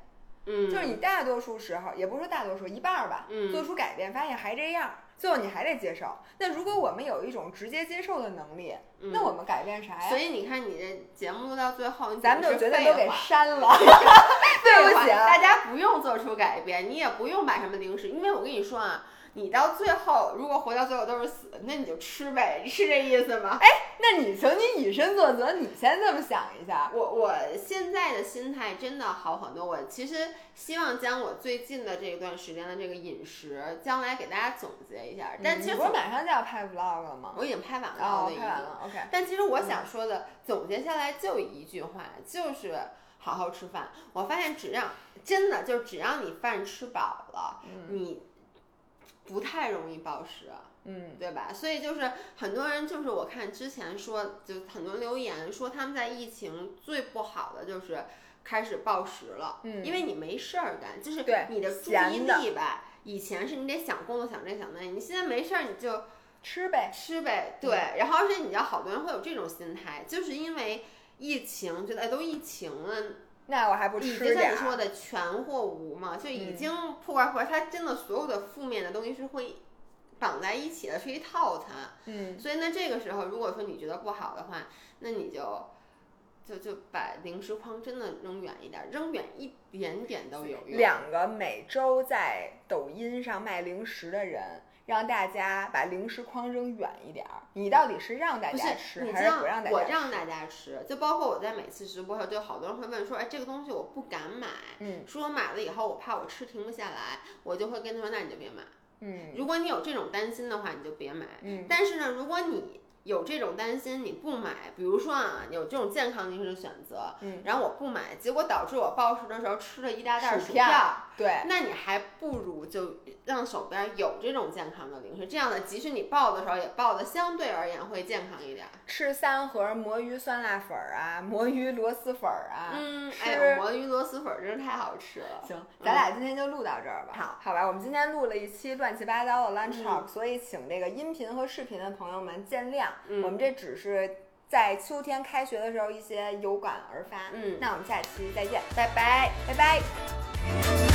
嗯，就是你大多数时候，也不是说大多数，一半儿吧，嗯做出改变，发现还这样，最后你还得接受。那如果我们有一种直接接受的能力，嗯那我们改变啥呀？所以你看，你这节目录到最后，咱们就绝绝对都给删了。对对不起啊大家不用做出改变，你也不用买什么零食，因为我跟你说啊，你到最后如果活到最后都是死，那你就吃呗，是这意思吗？哎那你请你以身作则，你先这么想一下。我我现在的心态真的好很多。我其实希望将我最近的这一段时间的这个饮食，将来给大家总结一下。但其实总嗯你不是马上就要拍 vlog 了吗？我已经拍完了。拍完了，OK。但其实我想说的，总结下来就一句话，就是好好吃饭。我发现只要真的就只要你饭吃饱了，你不太容易暴食。嗯对吧？所以就是很多人，就是我看之前说，就很多留言说他们在疫情最不好的就是开始暴食了，嗯因为你没事儿干，就是对你的注意力吧，以前是你得想工作想这想那，你现在没事儿你就吃呗。吃呗，对，然后而且你知道好多人会有这种心态，就是因为疫情，觉得哎都疫情了，那我还不已吃点儿？经像你说的全或无嘛，就已嗯经破罐破摔，它真的所有的负面的东西是会绑在一起的，是一套餐。嗯，所以那，这个时候如果说你觉得不好的话，那你就就就把零食筐真的扔远一点，扔远一点点都有用。两个每周在抖音上卖零食的人，让大家把零食筐扔远一点儿。你到底是让大不家是吃，还是不让大家吃？我让大家吃，就包括我在每次直播后，就好多人会问说，哎，这个东西我不敢买，嗯说我买了以后我怕我吃停不下来，我就会跟他说，那你就别买。嗯如果你有这种担心的话，你就别买。嗯但是呢，如果你有这种担心，你不买，比如说啊，有这种健康零食的选择，嗯，然后我不买，结果导致我暴食的时候吃了一大袋薯片，对，那你还不如就让手边有这种健康的零食，这样的即使你爆的时候也爆的相对而言会健康一点。吃三盒魔芋酸辣粉儿啊，魔芋螺蛳粉儿啊。嗯，吃哎呦，魔芋螺蛳粉儿真是太好吃了。行，咱俩今天就录到这儿吧。好，好吧，我们今天录了一期乱七八糟的 lunch 嗯 talk，、所以请这个音频和视频的朋友们见谅。嗯我们这只是在秋天开学的时候一些有感而发。嗯那我们下期再见，拜拜。拜拜。